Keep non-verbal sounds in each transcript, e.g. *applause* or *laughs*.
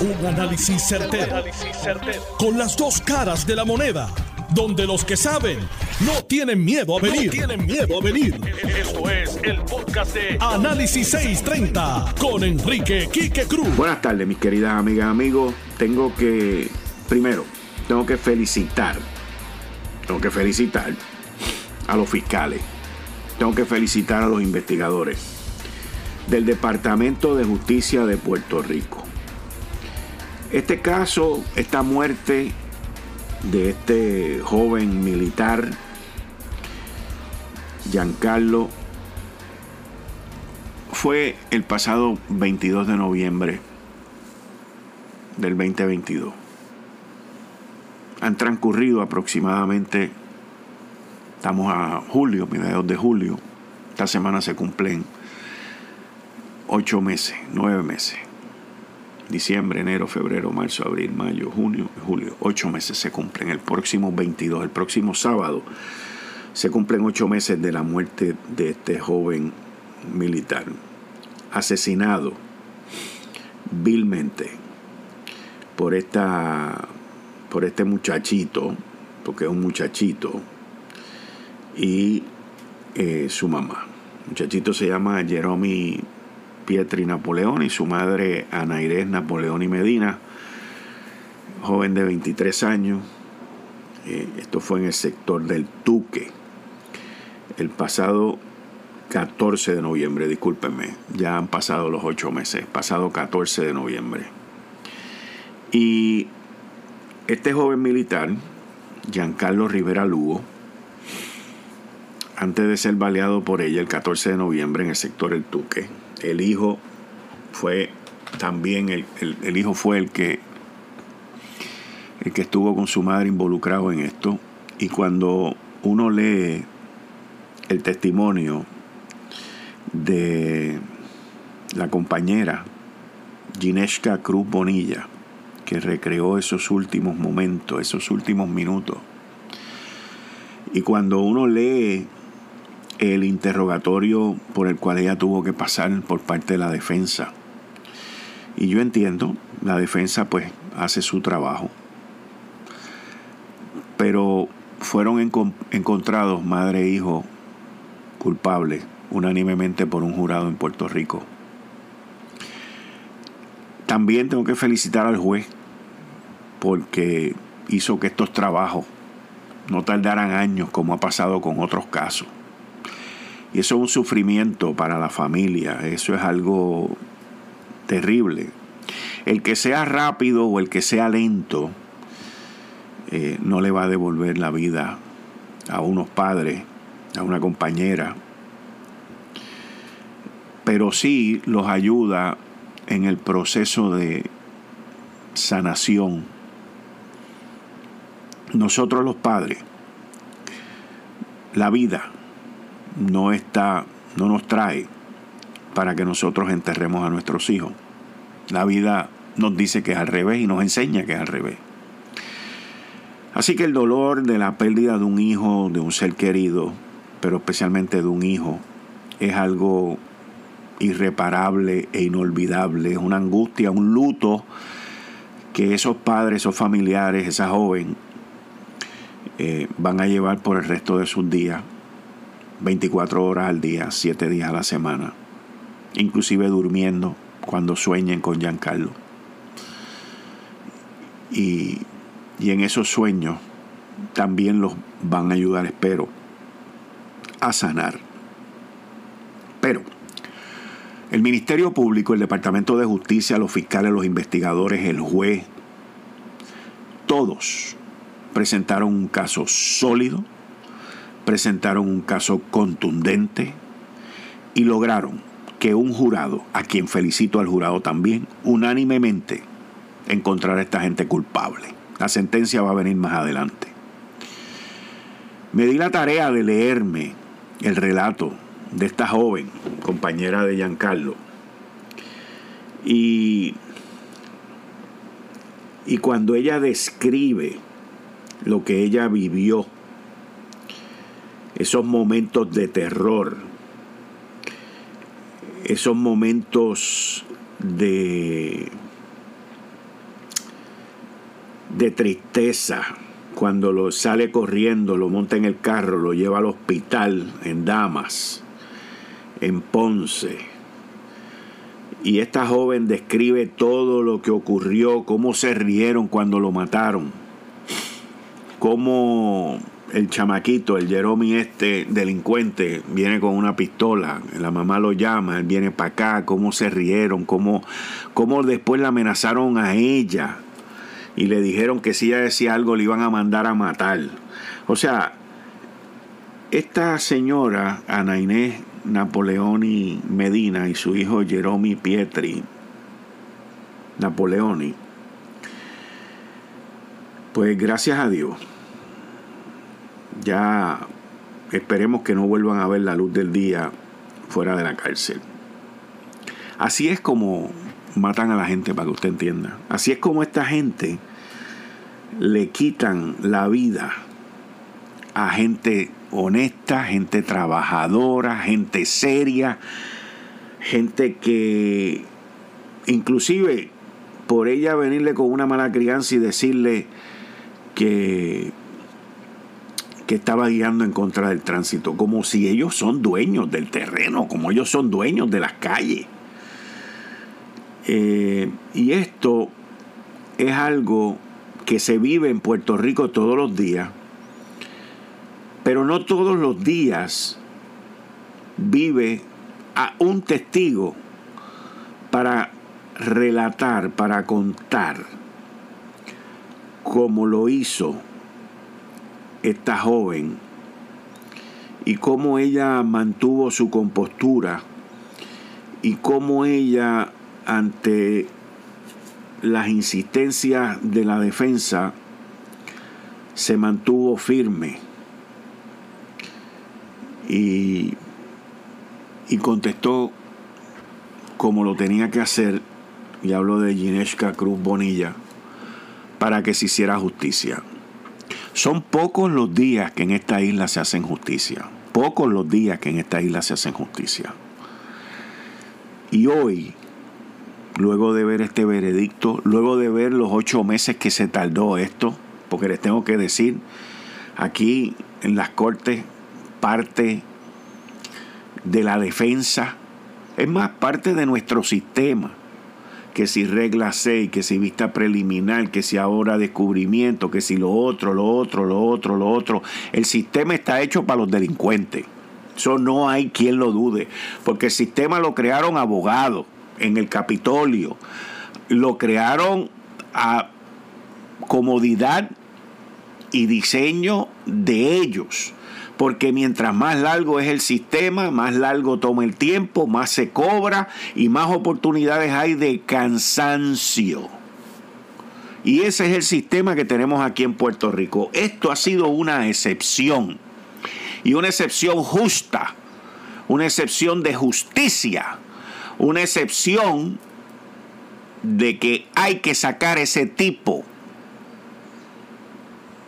Un análisis certero, Con las dos caras de la moneda. Donde los que saben no tienen miedo a venir. tienen miedo a venir. Esto es el podcast de Análisis 630 con Enrique Quique Cruz. Buenas tardes, mis queridas amigas, amigos. Tengo que, primero, tengo que felicitar. Tengo que felicitar a los fiscales. Tengo que felicitar a los investigadores del Departamento de Justicia de Puerto Rico. Este caso, esta muerte de este joven militar, Giancarlo, fue el pasado 22 de noviembre del 2022. Han transcurrido aproximadamente, estamos a julio, mediados de julio, esta semana se cumplen ocho meses, nueve meses diciembre, enero, febrero, marzo, abril, mayo, junio, julio. Ocho meses se cumplen. El próximo 22, el próximo sábado, se cumplen ocho meses de la muerte de este joven militar. Asesinado vilmente por esta por este muchachito, porque es un muchachito, y eh, su mamá. El muchachito se llama Jerome Pietri Napoleón y su madre Ana Irés Napoleón y Medina, joven de 23 años. Eh, esto fue en el sector del Tuque. El pasado 14 de noviembre, discúlpenme, ya han pasado los ocho meses, pasado 14 de noviembre. Y este joven militar, Giancarlo Rivera Lugo, antes de ser baleado por ella el 14 de noviembre en el sector El Tuque, el hijo fue también el, hijo fue el que el que estuvo con su madre involucrado en esto. Y cuando uno lee el testimonio de la compañera Gineshka Cruz Bonilla que recreó esos últimos momentos, esos últimos minutos y cuando uno lee el interrogatorio por el cual ella tuvo que pasar por parte de la defensa. Y yo entiendo, la defensa pues hace su trabajo. Pero fueron encontrados madre e hijo culpables unánimemente por un jurado en Puerto Rico. También tengo que felicitar al juez porque hizo que estos trabajos no tardaran años como ha pasado con otros casos. Y eso es un sufrimiento para la familia, eso es algo terrible. El que sea rápido o el que sea lento eh, no le va a devolver la vida a unos padres, a una compañera, pero sí los ayuda en el proceso de sanación. Nosotros los padres, la vida, no está, no nos trae para que nosotros enterremos a nuestros hijos. La vida nos dice que es al revés y nos enseña que es al revés. Así que el dolor de la pérdida de un hijo, de un ser querido, pero especialmente de un hijo, es algo irreparable e inolvidable, es una angustia, un luto que esos padres, esos familiares, esa joven, eh, van a llevar por el resto de sus días 24 horas al día, 7 días a la semana, inclusive durmiendo cuando sueñen con Giancarlo. Y, y en esos sueños también los van a ayudar, espero, a sanar. Pero el Ministerio Público, el Departamento de Justicia, los fiscales, los investigadores, el juez, todos presentaron un caso sólido, presentaron un caso contundente y lograron que un jurado, a quien felicito al jurado también, unánimemente encontrara a esta gente culpable. La sentencia va a venir más adelante. Me di la tarea de leerme el relato de esta joven, compañera de Giancarlo. Y, y cuando ella describe lo que ella vivió esos momentos de terror, esos momentos de, de tristeza cuando lo sale corriendo, lo monta en el carro, lo lleva al hospital en Damas, en Ponce. Y esta joven describe todo lo que ocurrió, cómo se rieron cuando lo mataron, cómo el chamaquito, el Jeremy este delincuente, viene con una pistola, la mamá lo llama, él viene para acá, cómo se rieron, cómo, cómo después la amenazaron a ella y le dijeron que si ella decía algo le iban a mandar a matar. O sea, esta señora, Ana Inés Napoleoni Medina y su hijo Jeremy Pietri Napoleoni, pues gracias a Dios, ya esperemos que no vuelvan a ver la luz del día fuera de la cárcel. Así es como matan a la gente, para que usted entienda. Así es como esta gente le quitan la vida a gente honesta, gente trabajadora, gente seria, gente que inclusive por ella venirle con una mala crianza y decirle que que estaba guiando en contra del tránsito, como si ellos son dueños del terreno, como ellos son dueños de las calles. Eh, y esto es algo que se vive en Puerto Rico todos los días, pero no todos los días vive a un testigo para relatar, para contar como lo hizo esta joven y cómo ella mantuvo su compostura y cómo ella ante las insistencias de la defensa se mantuvo firme y, y contestó como lo tenía que hacer, y hablo de Gineshka Cruz Bonilla, para que se hiciera justicia. Son pocos los días que en esta isla se hacen justicia. Pocos los días que en esta isla se hacen justicia. Y hoy, luego de ver este veredicto, luego de ver los ocho meses que se tardó esto, porque les tengo que decir, aquí en las cortes parte de la defensa, es más parte de nuestro sistema que si regla 6, que si vista preliminar, que si ahora descubrimiento, que si lo otro, lo otro, lo otro, lo otro. El sistema está hecho para los delincuentes. Eso no hay quien lo dude, porque el sistema lo crearon abogados en el Capitolio, lo crearon a comodidad y diseño de ellos porque mientras más largo es el sistema, más largo toma el tiempo, más se cobra y más oportunidades hay de cansancio. Y ese es el sistema que tenemos aquí en Puerto Rico. Esto ha sido una excepción. Y una excepción justa. Una excepción de justicia. Una excepción de que hay que sacar ese tipo.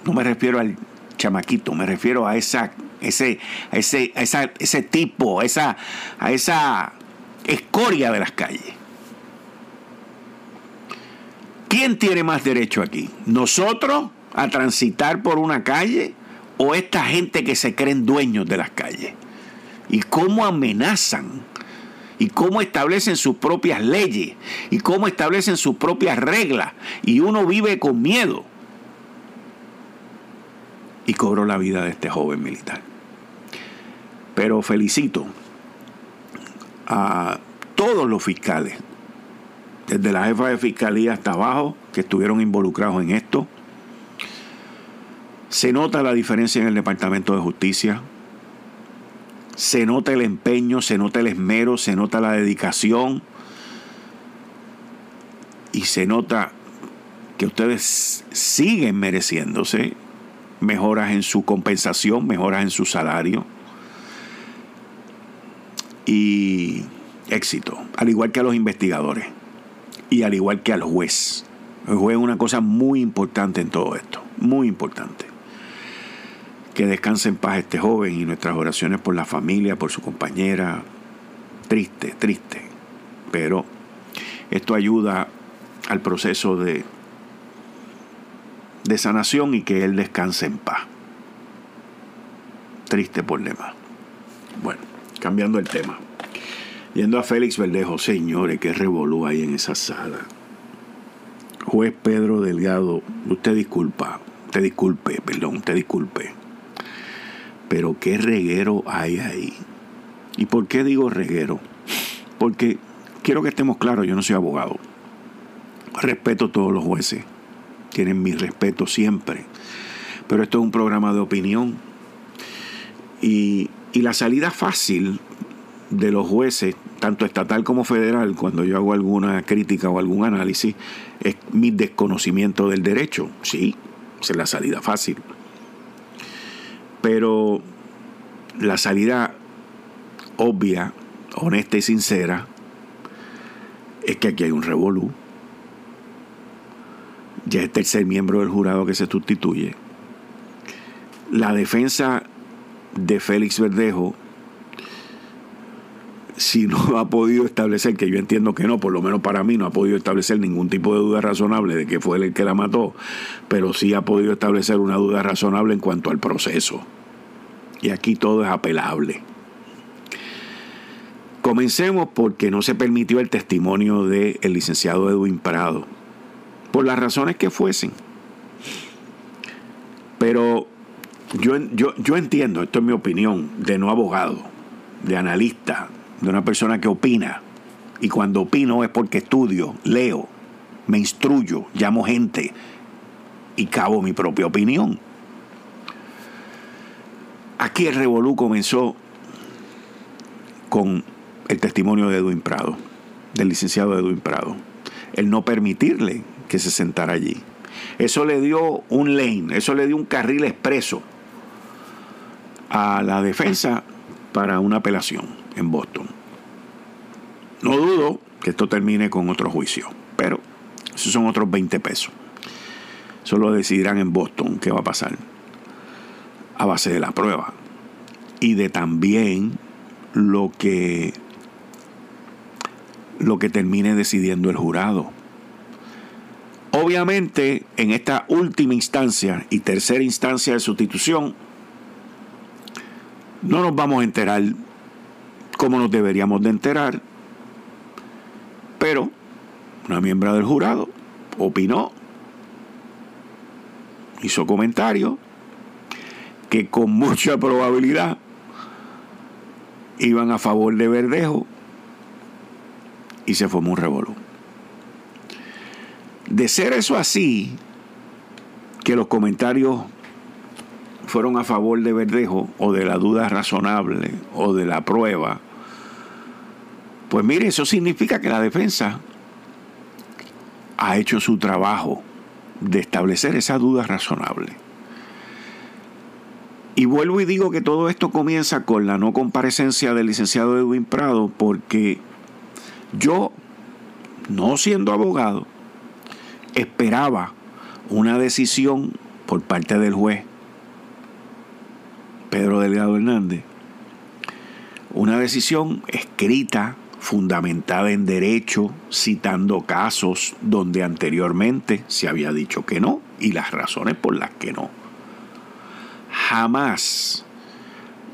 No me refiero al chamaquito, me refiero a esa, ese, ese, ese tipo, a esa, a esa escoria de las calles. ¿Quién tiene más derecho aquí? ¿Nosotros a transitar por una calle o esta gente que se creen dueños de las calles? ¿Y cómo amenazan? ¿Y cómo establecen sus propias leyes? ¿Y cómo establecen sus propias reglas? Y uno vive con miedo y cobró la vida de este joven militar. Pero felicito a todos los fiscales, desde la jefa de fiscalía hasta abajo, que estuvieron involucrados en esto. Se nota la diferencia en el Departamento de Justicia. Se nota el empeño, se nota el esmero, se nota la dedicación. Y se nota que ustedes siguen mereciéndose mejoras en su compensación, mejoras en su salario y éxito, al igual que a los investigadores y al igual que al juez. El juez es una cosa muy importante en todo esto, muy importante. Que descanse en paz este joven y nuestras oraciones por la familia, por su compañera. Triste, triste. Pero esto ayuda al proceso de de sanación y que él descanse en paz. Triste problema. Bueno, cambiando el tema. Yendo a Félix Verdejo, señores, qué revolú hay en esa sala. Juez Pedro Delgado, usted disculpa, usted disculpe, perdón, usted disculpe. Pero qué reguero hay ahí. ¿Y por qué digo reguero? Porque quiero que estemos claros, yo no soy abogado. Respeto a todos los jueces. Tienen mi respeto siempre. Pero esto es un programa de opinión. Y, y la salida fácil de los jueces, tanto estatal como federal, cuando yo hago alguna crítica o algún análisis, es mi desconocimiento del derecho. Sí, es la salida fácil. Pero la salida obvia, honesta y sincera es que aquí hay un revolú. Ya es tercer miembro del jurado que se sustituye. La defensa de Félix Verdejo si no *laughs* ha podido establecer, que yo entiendo que no, por lo menos para mí no ha podido establecer ningún tipo de duda razonable de que fue él el que la mató, pero sí ha podido establecer una duda razonable en cuanto al proceso. Y aquí todo es apelable. Comencemos porque no se permitió el testimonio del licenciado Edwin Prado, por las razones que fuesen. Pero yo, yo, yo entiendo, esto es mi opinión, de no abogado, de analista, de una persona que opina. Y cuando opino es porque estudio, leo, me instruyo, llamo gente y cabo mi propia opinión. Aquí el revolú comenzó con el testimonio de Edwin Prado, del licenciado Edwin Prado. El no permitirle que se sentara allí. Eso le dio un lane, eso le dio un carril expreso a la defensa para una apelación en Boston. No dudo que esto termine con otro juicio, pero esos son otros 20 pesos. Solo decidirán en Boston qué va a pasar a base de la prueba y de también lo que lo que termine decidiendo el jurado. Obviamente, en esta última instancia y tercera instancia de sustitución, no nos vamos a enterar como nos deberíamos de enterar, pero una miembro del jurado opinó, hizo comentario que con *laughs* mucha probabilidad iban a favor de Verdejo y se formó un revolú. De ser eso así, que los comentarios fueron a favor de Verdejo o de la duda razonable o de la prueba, pues mire, eso significa que la defensa ha hecho su trabajo de establecer esa duda razonable. Y vuelvo y digo que todo esto comienza con la no comparecencia del licenciado Edwin Prado porque yo, no siendo abogado, esperaba una decisión por parte del juez Pedro Delgado Hernández, una decisión escrita fundamentada en derecho, citando casos donde anteriormente se había dicho que no y las razones por las que no. Jamás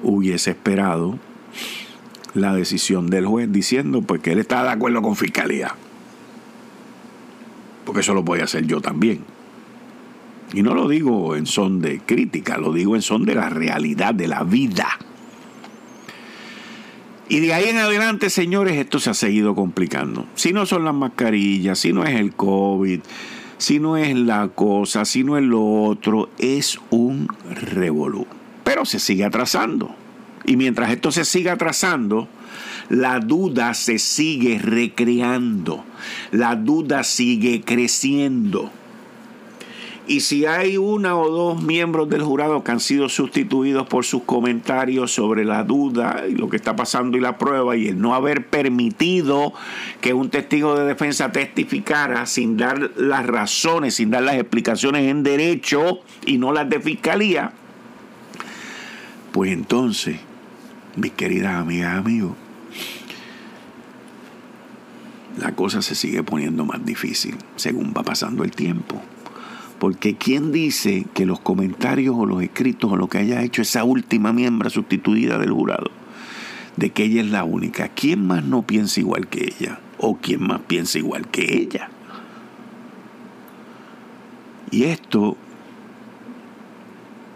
hubiese esperado la decisión del juez diciendo pues que él está de acuerdo con fiscalía. Porque eso lo voy a hacer yo también. Y no lo digo en son de crítica, lo digo en son de la realidad, de la vida. Y de ahí en adelante, señores, esto se ha seguido complicando. Si no son las mascarillas, si no es el COVID, si no es la cosa, si no es lo otro, es un revolú. Pero se sigue atrasando. Y mientras esto se sigue atrasando, la duda se sigue recreando. La duda sigue creciendo. Y si hay una o dos miembros del jurado que han sido sustituidos por sus comentarios sobre la duda y lo que está pasando y la prueba y el no haber permitido que un testigo de defensa testificara sin dar las razones, sin dar las explicaciones en derecho y no las de fiscalía, pues entonces, mis queridas amigas y amigos, la cosa se sigue poniendo más difícil según va pasando el tiempo Porque ¿quién dice que los comentarios o los escritos o lo que haya hecho esa última miembro sustituida del jurado, de que ella es la única, ¿quién más no piensa igual que ella? ¿O quién más piensa igual que ella? Y esto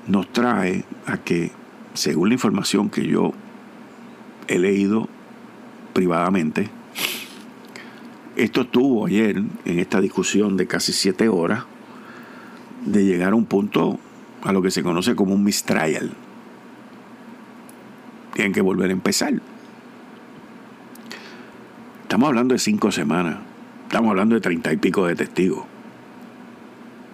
nos trae a que, según la información que yo he leído privadamente, esto estuvo ayer en esta discusión de casi siete horas de llegar a un punto a lo que se conoce como un mistrial. Tienen que volver a empezar. Estamos hablando de cinco semanas. Estamos hablando de treinta y pico de testigos.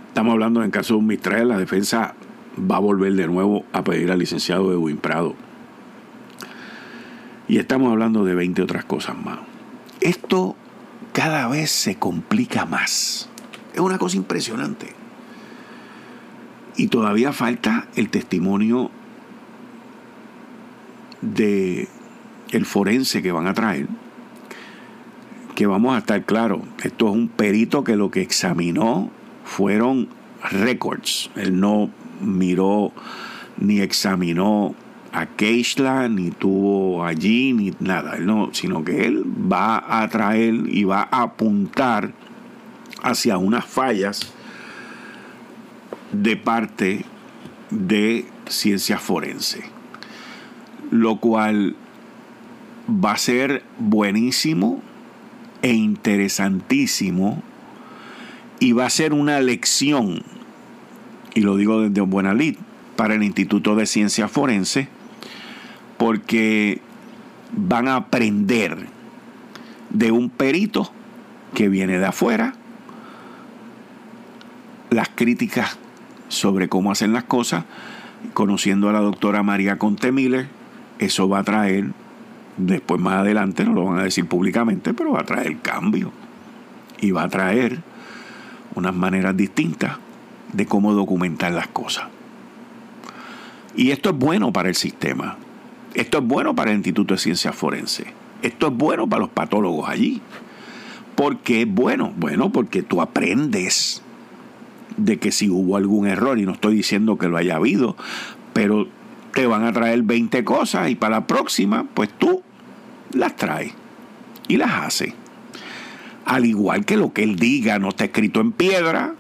Estamos hablando en caso de un mistrial, la defensa va a volver de nuevo a pedir al licenciado Edwin Prado. Y estamos hablando de 20 otras cosas más. Esto cada vez se complica más. Es una cosa impresionante. Y todavía falta el testimonio de el forense que van a traer. Que vamos a estar claros, esto es un perito que lo que examinó fueron récords. Él no miró ni examinó a Keishla, ni tuvo allí, ni nada, no, sino que él va a traer y va a apuntar hacia unas fallas de parte de ciencia forense, lo cual va a ser buenísimo e interesantísimo y va a ser una lección, y lo digo desde buena lid, para el Instituto de Ciencia Forense, porque van a aprender de un perito que viene de afuera las críticas sobre cómo hacen las cosas, conociendo a la doctora María Conte Miller, eso va a traer, después más adelante, no lo van a decir públicamente, pero va a traer cambio y va a traer unas maneras distintas de cómo documentar las cosas. Y esto es bueno para el sistema. Esto es bueno para el Instituto de Ciencias Forenses. Esto es bueno para los patólogos allí. ¿Por qué es bueno? Bueno, porque tú aprendes de que si hubo algún error, y no estoy diciendo que lo haya habido, pero te van a traer 20 cosas y para la próxima, pues tú las traes y las haces. Al igual que lo que él diga no está escrito en piedra,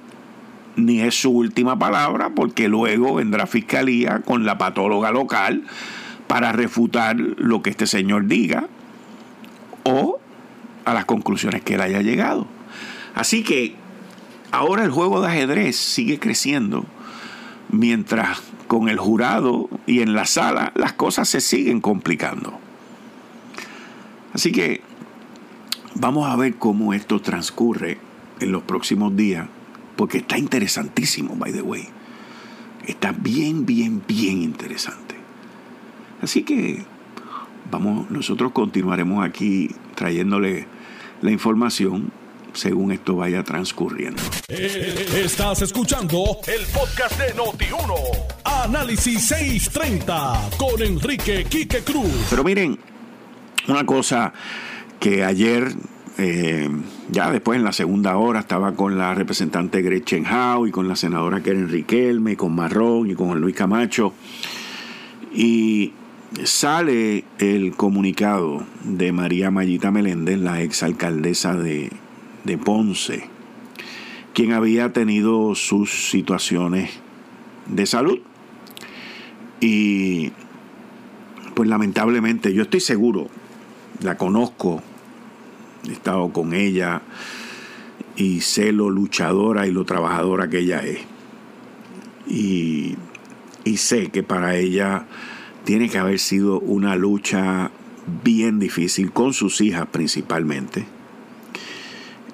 ni es su última palabra, porque luego vendrá fiscalía con la patóloga local para refutar lo que este señor diga o a las conclusiones que él haya llegado. Así que ahora el juego de ajedrez sigue creciendo mientras con el jurado y en la sala las cosas se siguen complicando. Así que vamos a ver cómo esto transcurre en los próximos días, porque está interesantísimo, by the way. Está bien, bien, bien interesante. Así que vamos, nosotros continuaremos aquí trayéndole la información según esto vaya transcurriendo. Eh, estás escuchando el podcast de Noti1. Análisis 630 con Enrique Quique Cruz. Pero miren, una cosa que ayer, eh, ya después en la segunda hora, estaba con la representante Gretchen Howe y con la senadora Keren Riquelme, y con Marrón y con Luis Camacho. Y sale el comunicado de María Mayita Meléndez, la exalcaldesa de, de Ponce, quien había tenido sus situaciones de salud. Y pues lamentablemente, yo estoy seguro, la conozco, he estado con ella y sé lo luchadora y lo trabajadora que ella es. Y, y sé que para ella tiene que haber sido una lucha bien difícil con sus hijas principalmente,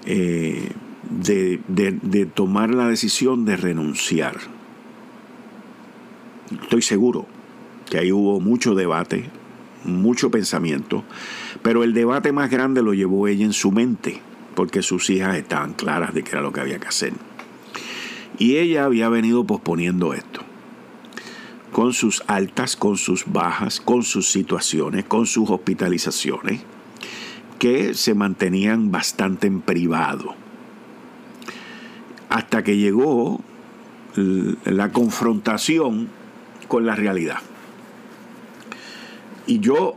eh, de, tomar la decisión de renunciar. Estoy seguro que ahí hubo mucho debate, mucho pensamiento, pero el debate más grande lo llevó ella en su mente, porque sus hijas estaban claras de que era lo que había que hacer. Y ella había venido posponiendo esto con sus altas, con sus bajas, con sus situaciones, con sus hospitalizaciones, que se mantenían bastante en privado. Hasta que llegó la confrontación con la realidad. Y yo,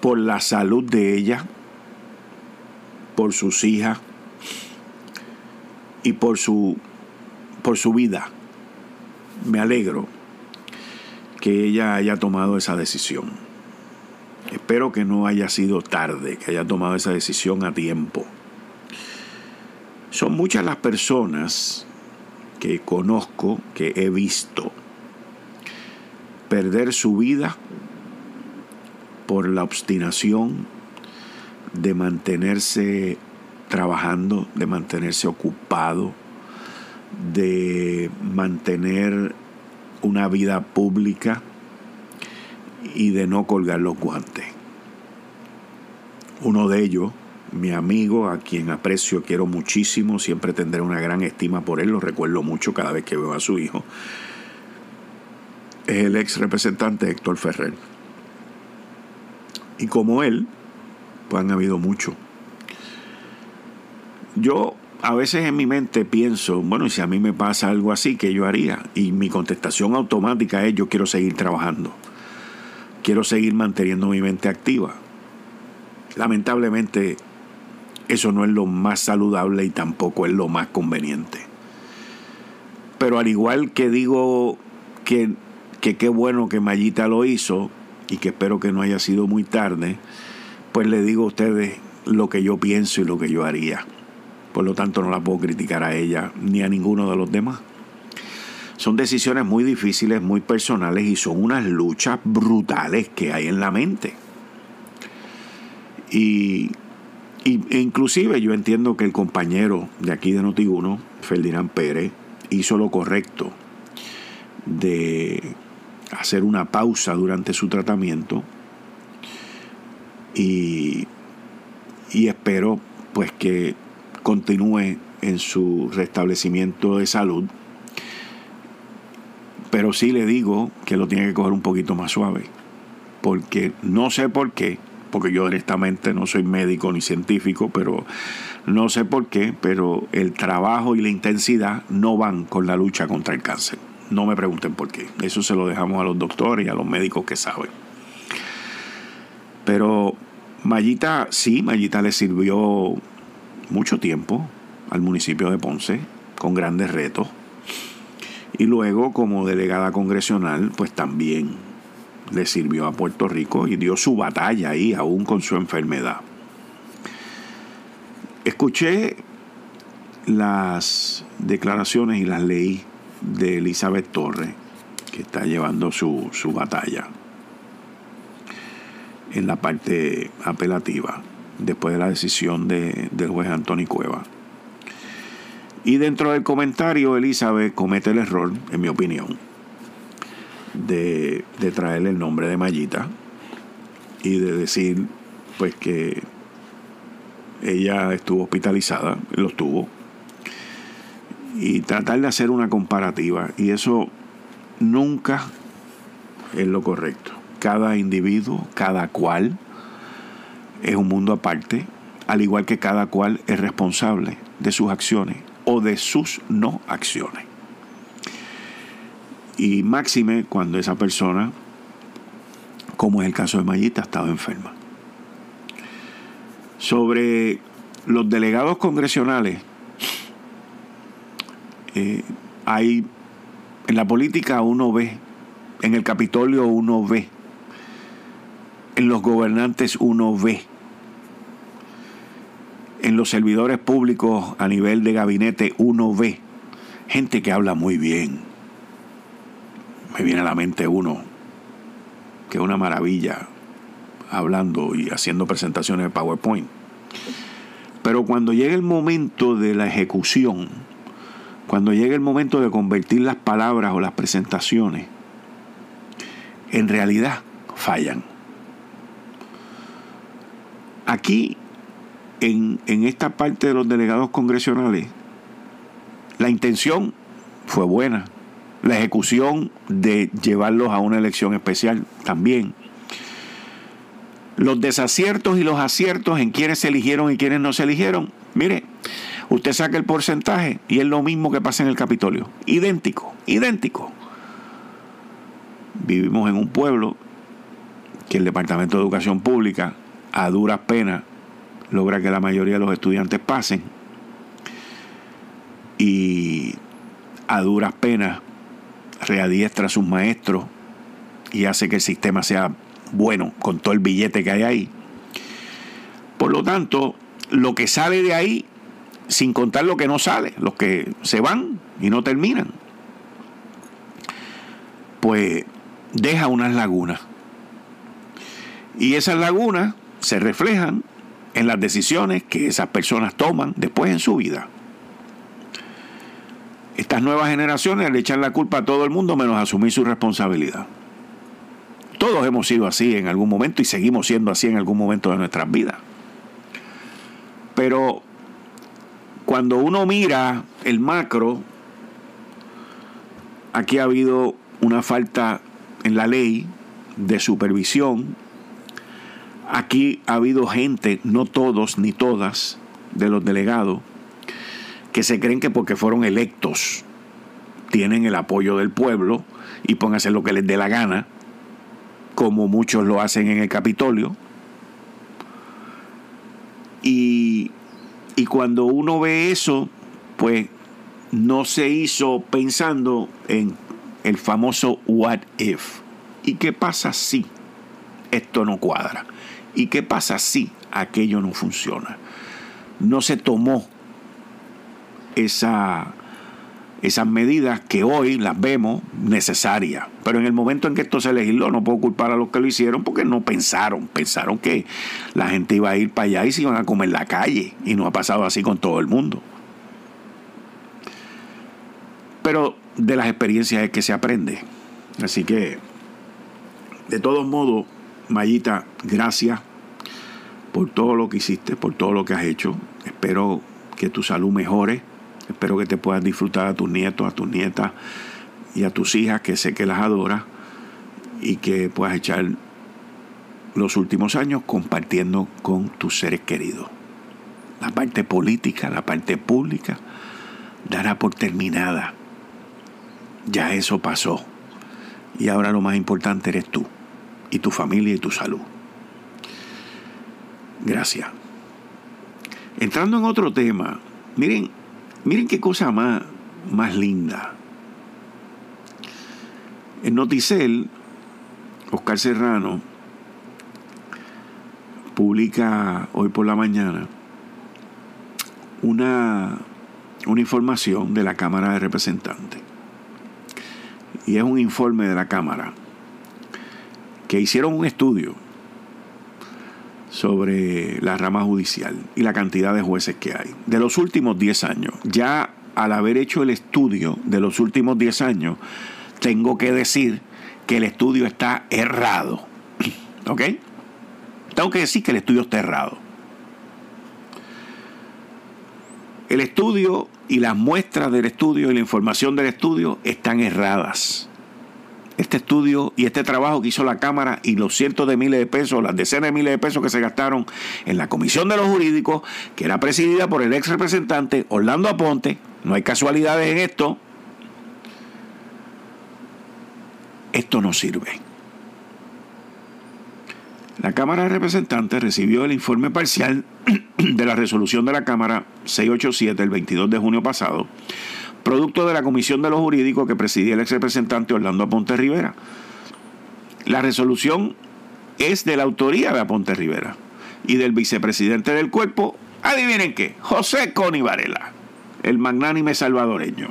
por la salud de ella, por sus hijas y por su, por su vida, me alegro que ella haya tomado esa decisión. Espero que no haya sido tarde, que haya tomado esa decisión a tiempo. Son muchas las personas que conozco, que he visto perder su vida por la obstinación de mantenerse trabajando, de mantenerse ocupado, de mantener una vida pública y de no colgar los guantes. Uno de ellos, mi amigo, a quien aprecio, quiero muchísimo, siempre tendré una gran estima por él, lo recuerdo mucho cada vez que veo a su hijo, es el ex representante Héctor Ferrer. Y como él, pues han habido mucho. Yo a veces en mi mente pienso, bueno, y si a mí me pasa algo así, ¿qué yo haría? Y mi contestación automática es, yo quiero seguir trabajando. Quiero seguir manteniendo mi mente activa. Lamentablemente, eso no es lo más saludable y tampoco es lo más conveniente. Pero al igual que digo que, qué bueno que Mayita lo hizo y que espero que no haya sido muy tarde, pues le digo a ustedes lo que yo pienso y lo que yo haría. Por lo tanto, no la puedo criticar a ella ni a ninguno de los demás. Son decisiones muy difíciles, muy personales y son unas luchas brutales que hay en la mente. Y, e inclusive yo entiendo que el compañero de aquí de Noti1, Ferdinand Pérez, hizo lo correcto de hacer una pausa durante su tratamiento y, y espero pues que continúe en su restablecimiento de salud. Pero sí le digo que lo tiene que coger un poquito más suave. Porque no sé por qué, porque yo honestamente no soy médico ni científico, pero no sé por qué, pero el trabajo y la intensidad no van con la lucha contra el cáncer. No me pregunten por qué. Eso se lo dejamos a los doctores y a los médicos que saben. Pero Mayita, sí, Mayita le sirvió mucho tiempo al municipio de Ponce con grandes retos. Y luego como delegada congresional, pues también le sirvió a Puerto Rico y dio su batalla ahí, aún con su enfermedad. Escuché las declaraciones y las leí de Elizabeth Torres, que está llevando su, su batalla en la parte apelativa después de la decisión de, del juez Antonio Cueva. Y dentro del comentario, Elizabeth comete el error, en mi opinión, de, de traerle el nombre de Mayita y de decir, pues que ella estuvo hospitalizada, lo estuvo, y tratar de hacer una comparativa. Y eso nunca es lo correcto. Cada individuo, cada cual, es un mundo aparte, al igual que cada cual es responsable de sus acciones o de sus no acciones. Y máxime cuando esa persona, como es el caso de Mayita, ha estado enferma. Sobre los delegados congresionales, eh, hay en la política uno ve, en el Capitolio uno ve, en los gobernantes uno ve en los servidores públicos a nivel de gabinete uno ve gente que habla muy bien. Me viene a la mente uno que es una maravilla hablando y haciendo presentaciones de PowerPoint. Pero cuando llega el momento de la ejecución, cuando llega el momento de convertir las palabras o las presentaciones, en realidad fallan. Aquí en, esta parte de los delegados congresionales, la intención fue buena. La ejecución de llevarlos a una elección especial también. Los desaciertos y los aciertos en quienes se eligieron y quienes no se eligieron. Mire, Usted saca el porcentaje y es lo mismo que pasa en el Capitolio. Idéntico, idéntico. Vivimos en un pueblo que el Departamento de Educación Pública, a duras penas, logra que la mayoría de los estudiantes pasen. Y a duras penas readiestra a sus maestros y hace que el sistema sea bueno con todo el billete que hay ahí. Por lo tanto, lo que sale de ahí, sin contar lo que no sale, los que se van y no terminan, pues deja unas lagunas. Y esas lagunas se reflejan en las decisiones que esas personas toman después en su vida. Estas nuevas generaciones le echan la culpa a todo el mundo menos asumir su responsabilidad. Todos hemos sido así en algún momento y seguimos siendo así en algún momento de nuestras vidas. Pero cuando uno mira el macro, aquí ha habido una falta en la ley de supervisión. Aquí ha habido gente, no todos ni todas, de los delegados, que se creen que porque fueron electos tienen el apoyo del pueblo y pueden hacer lo que les dé la gana, como muchos lo hacen en el Capitolio. Y, y cuando uno ve eso, pues no se hizo pensando en el famoso what if. ¿Y qué pasa si esto no cuadra? ¿Y qué pasa si aquello no funciona? No se tomó esa, esas medidas que hoy las vemos necesarias. Pero en el momento en que esto se legisló, no puedo culpar a los que lo hicieron porque no pensaron. Pensaron que la gente iba a ir para allá y se iban a comer la calle. Y no ha pasado así con todo el mundo. Pero de las experiencias es que se aprende. Así que, de todos modos, Mayita, gracias por todo lo que hiciste, por todo lo que has hecho. Espero que tu salud mejore Espero que te puedas disfrutar a tus nietos, a tus nietas y a tus hijas, que sé que las adoras, y que puedas echar los últimos años compartiendo con tus seres queridos. La parte política, la parte pública, dará por terminada. Ya eso pasó. Y ahora lo más importante eres tú, y tu familia y tu salud. Gracias. Entrando en otro tema, miren, Miren qué cosa más, más linda. En Noticel, Oscar Serrano publica hoy por la mañana una, una información de la Cámara de Representantes. Y es un informe de la Cámara que hicieron un estudio sobre la rama judicial y la cantidad de jueces que hay. De los últimos 10 años, ya al haber hecho el estudio de los últimos 10 años, tengo que decir que el estudio está errado. *clears throat* ¿Ok? Tengo que decir que el estudio está errado. El estudio y las muestras del estudio y la información del estudio están erradas este estudio y este trabajo que hizo la Cámara y los cientos de miles de pesos, las decenas de miles de pesos que se gastaron en la Comisión de los Jurídicos, que era presidida por el ex representante Orlando Aponte, no hay casualidades en esto, esto no sirve. La Cámara de Representantes recibió el informe parcial *clears throat* de la resolución de la Cámara 687 el 22 de junio pasado, producto de la Comisión de los Jurídicos que presidía el ex representante Orlando Aponte Rivera. La resolución es de la autoría de Aponte Rivera y del vicepresidente del cuerpo, adivinen qué, José Coni Varela, el magnánime salvadoreño,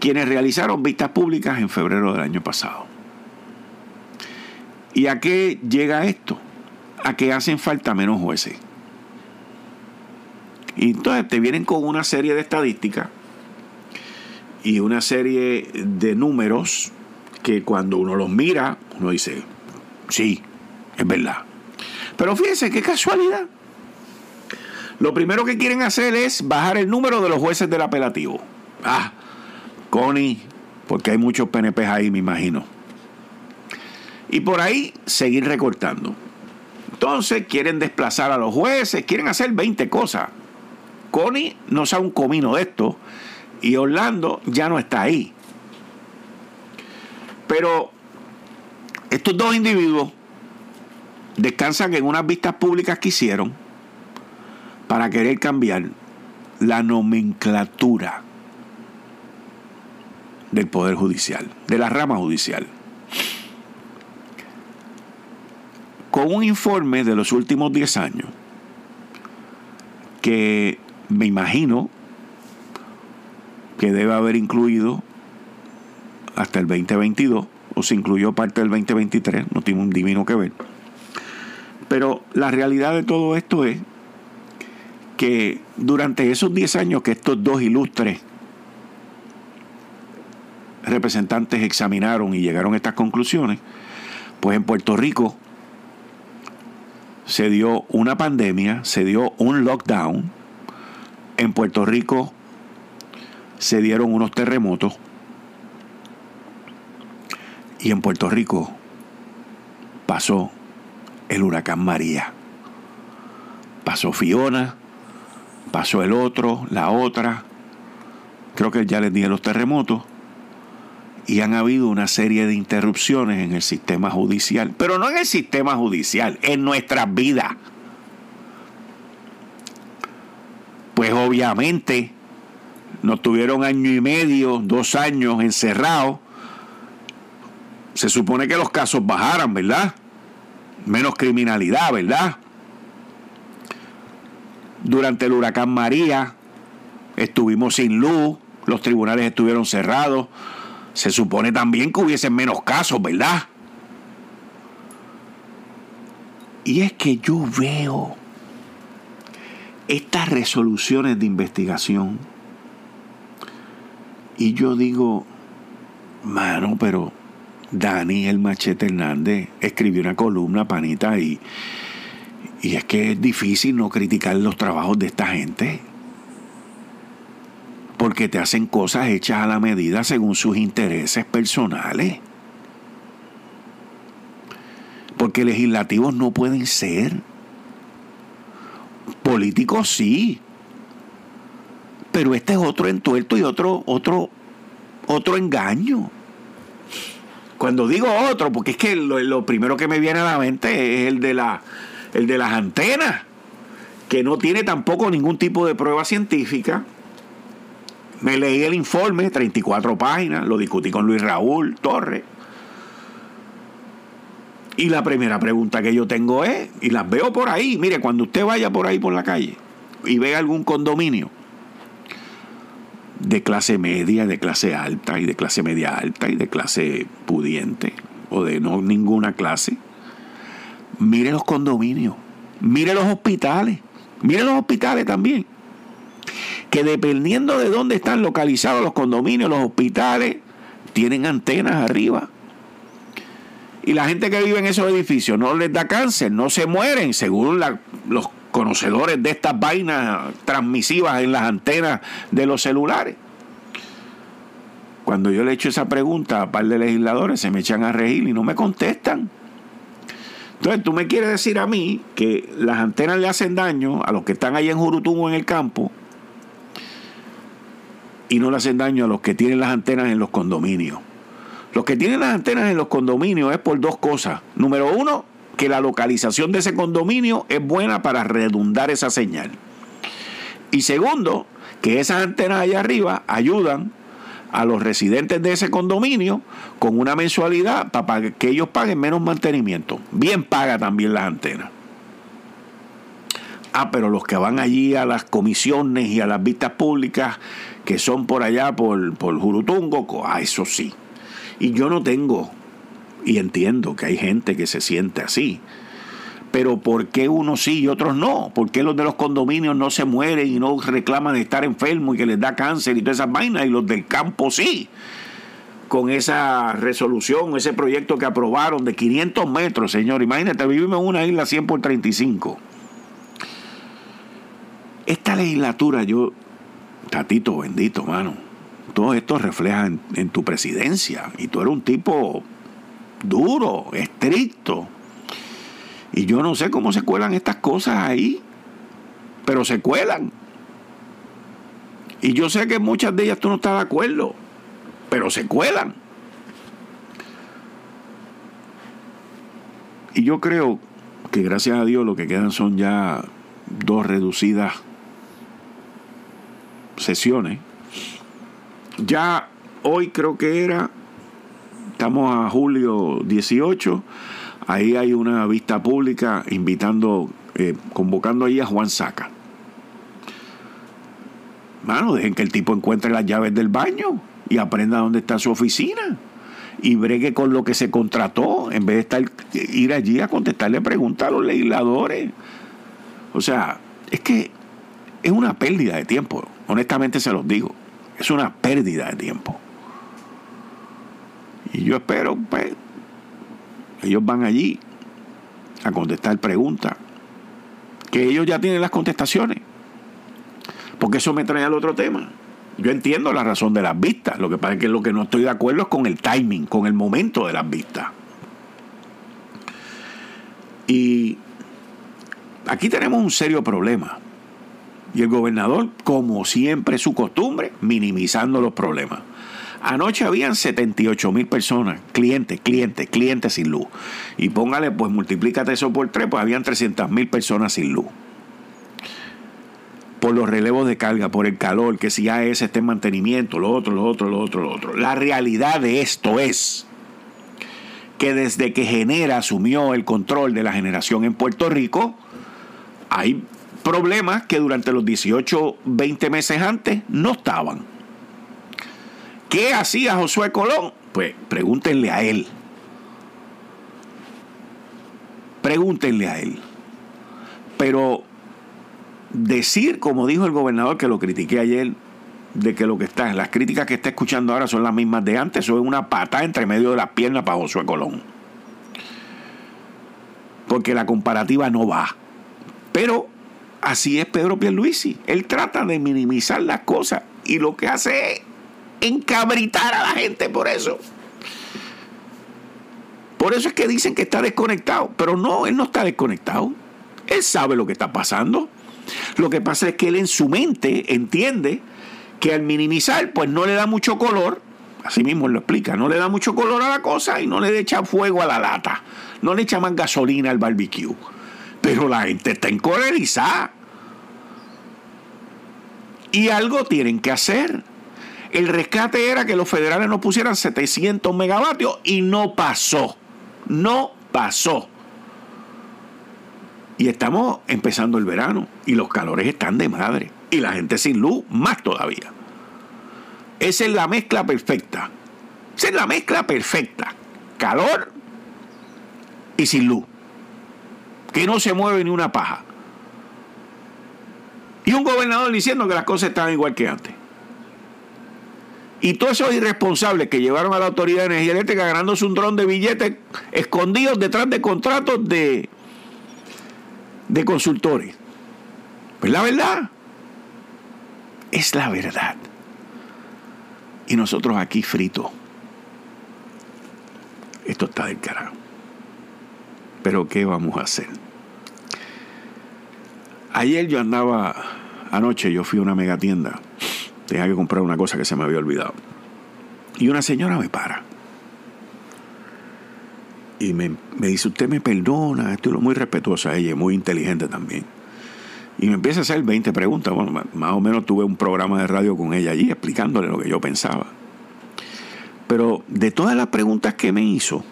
quienes realizaron vistas públicas en febrero del año pasado. ¿Y a qué llega esto? A que hacen falta menos jueces. Y entonces te vienen con una serie de estadísticas y una serie de números que cuando uno los mira, uno dice, sí, es verdad. Pero fíjense qué casualidad. Lo primero que quieren hacer es bajar el número de los jueces del apelativo. Ah, Connie, porque hay muchos PNP ahí, me imagino. Y por ahí seguir recortando. Entonces quieren desplazar a los jueces, quieren hacer 20 cosas. Connie no sabe un comino de esto y Orlando ya no está ahí. Pero estos dos individuos descansan en unas vistas públicas que hicieron para querer cambiar la nomenclatura del Poder Judicial, de la rama judicial. Con un informe de los últimos 10 años, que me imagino que debe haber incluido hasta el 2022, o se incluyó parte del 2023, no tiene un divino que ver. Pero la realidad de todo esto es que durante esos 10 años que estos dos ilustres representantes examinaron y llegaron a estas conclusiones, pues en Puerto Rico se dio una pandemia, se dio un lockdown, en Puerto Rico se dieron unos terremotos y en Puerto Rico pasó el huracán María. Pasó Fiona, pasó el otro, la otra, creo que ya les dije los terremotos, y han habido una serie de interrupciones en el sistema judicial, pero no en el sistema judicial, en nuestras vidas. Pues obviamente nos tuvieron año y medio, dos años encerrados. Se supone que los casos bajaran, ¿verdad? Menos criminalidad, ¿verdad? Durante el huracán María estuvimos sin luz, los tribunales estuvieron cerrados. Se supone también que hubiesen menos casos, ¿verdad? Y es que yo veo estas resoluciones de investigación y yo digo, mano, pero Dani el Machete Hernández escribió una columna, panita, y, y es que es difícil no criticar los trabajos de esta gente. Porque te hacen cosas hechas a la medida según sus intereses personales. Porque legislativos no pueden ser. Políticos sí pero este es otro entuerto y otro, otro, otro engaño. Cuando digo otro, porque es que lo, primero que me viene a la mente es el de, la, el de las antenas, que no tiene tampoco ningún tipo de prueba científica. Me leí el informe, 34 páginas, lo discutí con Luis Raúl Torres. Y la primera pregunta que yo tengo es, y las veo por ahí, mire, cuando usted vaya por ahí por la calle y ve algún condominio de clase media, de clase alta y de clase media alta y de clase pudiente o de no ninguna clase. Mire los condominios, mire los hospitales, mire los hospitales también. Que dependiendo de dónde están localizados los condominios, los hospitales tienen antenas arriba. Y la gente que vive en esos edificios no les da cáncer, no se mueren, según los conocedores de estas vainas transmisivas en las antenas de los celulares. Cuando yo le echo esa pregunta a un par de legisladores, se me echan a reír y no me contestan. Entonces, tú me quieres decir a mí que las antenas le hacen daño a los que están ahí en Jurutungo en el campo y no le hacen daño a los que tienen las antenas en los condominios. Los que tienen las antenas en los condominios es por dos cosas. Número uno, que la localización de ese condominio es buena para redundar esa señal. Y segundo, que esas antenas allá arriba ayudan a los residentes de ese condominio con una mensualidad para que ellos paguen menos mantenimiento. Bien paga también las antenas. Ah, pero los que van allí a las comisiones y a las vistas públicas que son por allá por, por Jurutungo, ah, eso sí. Y yo no tengo y entiendo que hay gente que se siente así. Pero ¿por qué unos sí y otros no? ¿Por qué los de los condominios no se mueren y no reclaman de estar enfermos y que les da cáncer y todas esas vainas? Y los del campo sí. Con esa resolución, ese proyecto que aprobaron de 500 metros, señor. Imagínate, vivimos en una isla 100 por 35. Esta legislatura, yo, Tatito bendito, mano, todo esto refleja en, en tu presidencia. Y tú eres un tipo duro, estricto. Y yo no sé cómo se cuelan estas cosas ahí, pero se cuelan. Y yo sé que muchas de ellas tú no estás de acuerdo, pero se cuelan. Y yo creo que gracias a Dios lo que quedan son ya dos reducidas sesiones. Ya hoy creo que era, estamos a julio 18, ahí hay una vista pública invitando, eh, convocando ahí a Juan Saca. Mano, dejen que el tipo encuentre las llaves del baño y aprenda dónde está su oficina y bregue con lo que se contrató en vez de estar ir allí a contestarle preguntas a los legisladores. O sea, es que es una pérdida de tiempo, honestamente se los digo, es una pérdida de tiempo. Y yo espero, pues, ellos van allí a contestar preguntas, que ellos ya tienen las contestaciones, porque eso me trae al otro tema. Yo entiendo la razón de las vistas. Lo que pasa es que lo que no estoy de acuerdo es con el timing, con el momento de las vistas. Y aquí tenemos un serio problema. Y el gobernador, como siempre su costumbre, minimizando los problemas. Anoche habían 78 mil personas, clientes, clientes, clientes sin luz. Y póngale, pues multiplícate eso por tres, pues habían 300 mil personas sin luz por los relevos de carga, por el calor, que si AES está en mantenimiento, lo otro, lo otro, lo otro, lo otro. La realidad de esto es que desde que Genera asumió el control de la generación en Puerto Rico, hay problemas que durante los 18, 20 meses antes no estaban. ¿Qué hacía Josué Colón? Pues pregúntenle a él. Pregúntenle a él. Pero decir, como dijo el gobernador, que lo critiqué ayer, de que lo que está, las críticas que está escuchando ahora son las mismas de antes, eso es una patada entre medio de las piernas para Josué Colón. Porque la comparativa no va. Pero así es Pedro Pierluisi. Él trata de minimizar las cosas y lo que hace es encabritar a la gente por eso. Por eso es que dicen que está desconectado. Pero no, él no está desconectado. Él sabe lo que está pasando. Lo que pasa es que él en su mente entiende que al minimizar, pues no le da mucho color, así mismo lo explica, no le da mucho color a la cosa y no le echa fuego a la lata, no le echa más gasolina al barbecue. Pero la gente está encolerizada. Y algo tienen que hacer. El rescate era que los federales no pusieran 700 megavatios y no pasó. No pasó. Y estamos empezando el verano y los calores están de madre. Y la gente sin luz, más todavía. Esa es la mezcla perfecta. Esa es la mezcla perfecta. Calor y sin luz. Que no se mueve ni una paja. Y un gobernador diciendo que las cosas están igual que antes. Y todos esos irresponsables que llevaron a la Autoridad de Energía Eléctrica ganándose un dron de billetes escondidos detrás de contratos de de consultores. Pues la verdad es la verdad. Y nosotros aquí fritos. Esto está del carajo. Pero ¿qué vamos a hacer? Ayer yo andaba, anoche yo fui a una mega tienda. Tenía que comprar una cosa que se me había olvidado. Y una señora me para y me, dice, usted me perdona, estoy muy respetuosa ella, muy inteligente también. Y me empieza a hacer 20 preguntas. Bueno, más o menos tuve un programa de radio con ella allí explicándole lo que yo pensaba. Pero de todas las preguntas que me hizo,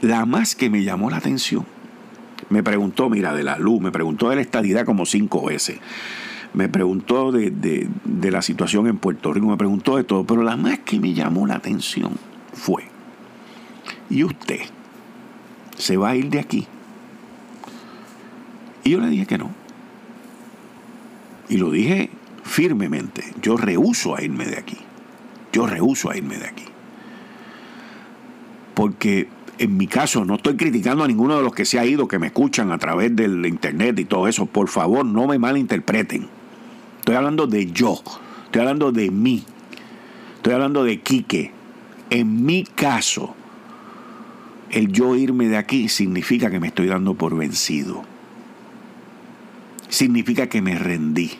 la más que me llamó la atención, me preguntó, mira, de la luz, me preguntó de la estadidad como cinco veces, me preguntó de, de la situación en Puerto Rico, me preguntó de todo, pero la más que me llamó la atención fue, ¿y usted? se va a ir de aquí. Y yo le dije que no. Y lo dije firmemente. Yo rehuso a irme de aquí. Yo rehuso a irme de aquí. Porque en mi caso no estoy criticando a ninguno de los que se ha ido, que me escuchan a través del internet y todo eso. Por favor, no me malinterpreten. Estoy hablando de yo. Estoy hablando de mí. Estoy hablando de Quique. En mi caso, el yo irme de aquí significa que me estoy dando por vencido. Significa que me rendí.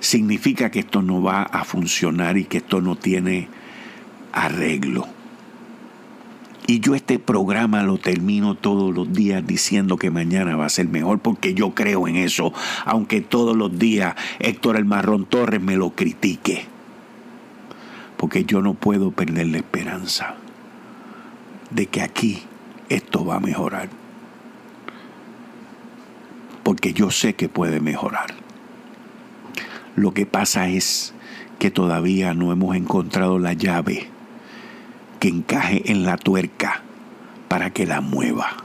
significa que esto no va a funcionar y que esto no tiene arreglo. Y yo este programa lo termino todos los días diciendo que mañana va a ser mejor porque yo creo en eso, aunque todos los días Héctor el Marrón Torres me lo critique. Porque yo no puedo perder la esperanza de que aquí esto va a mejorar. Porque yo sé que puede mejorar. Lo que pasa es que todavía no hemos encontrado la llave encaje en la tuerca para que la mueva.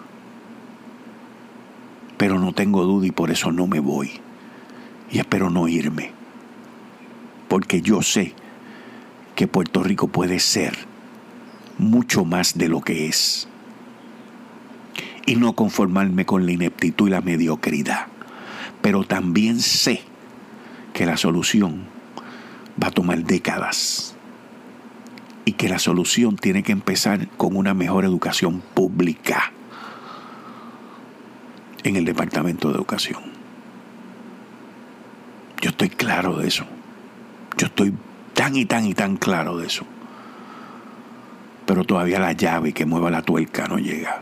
Pero no tengo duda y por eso no me voy. Y espero no irme. Porque yo sé que Puerto Rico puede ser mucho más de lo que es. Y no conformarme con la ineptitud y la mediocridad. Pero también sé que la solución va a tomar décadas y que la solución tiene que empezar con una mejor educación pública en el Departamento de Educación. Yo estoy claro de eso. Yo estoy tan y tan y tan claro de eso. Pero todavía la llave que mueva la tuerca no llega.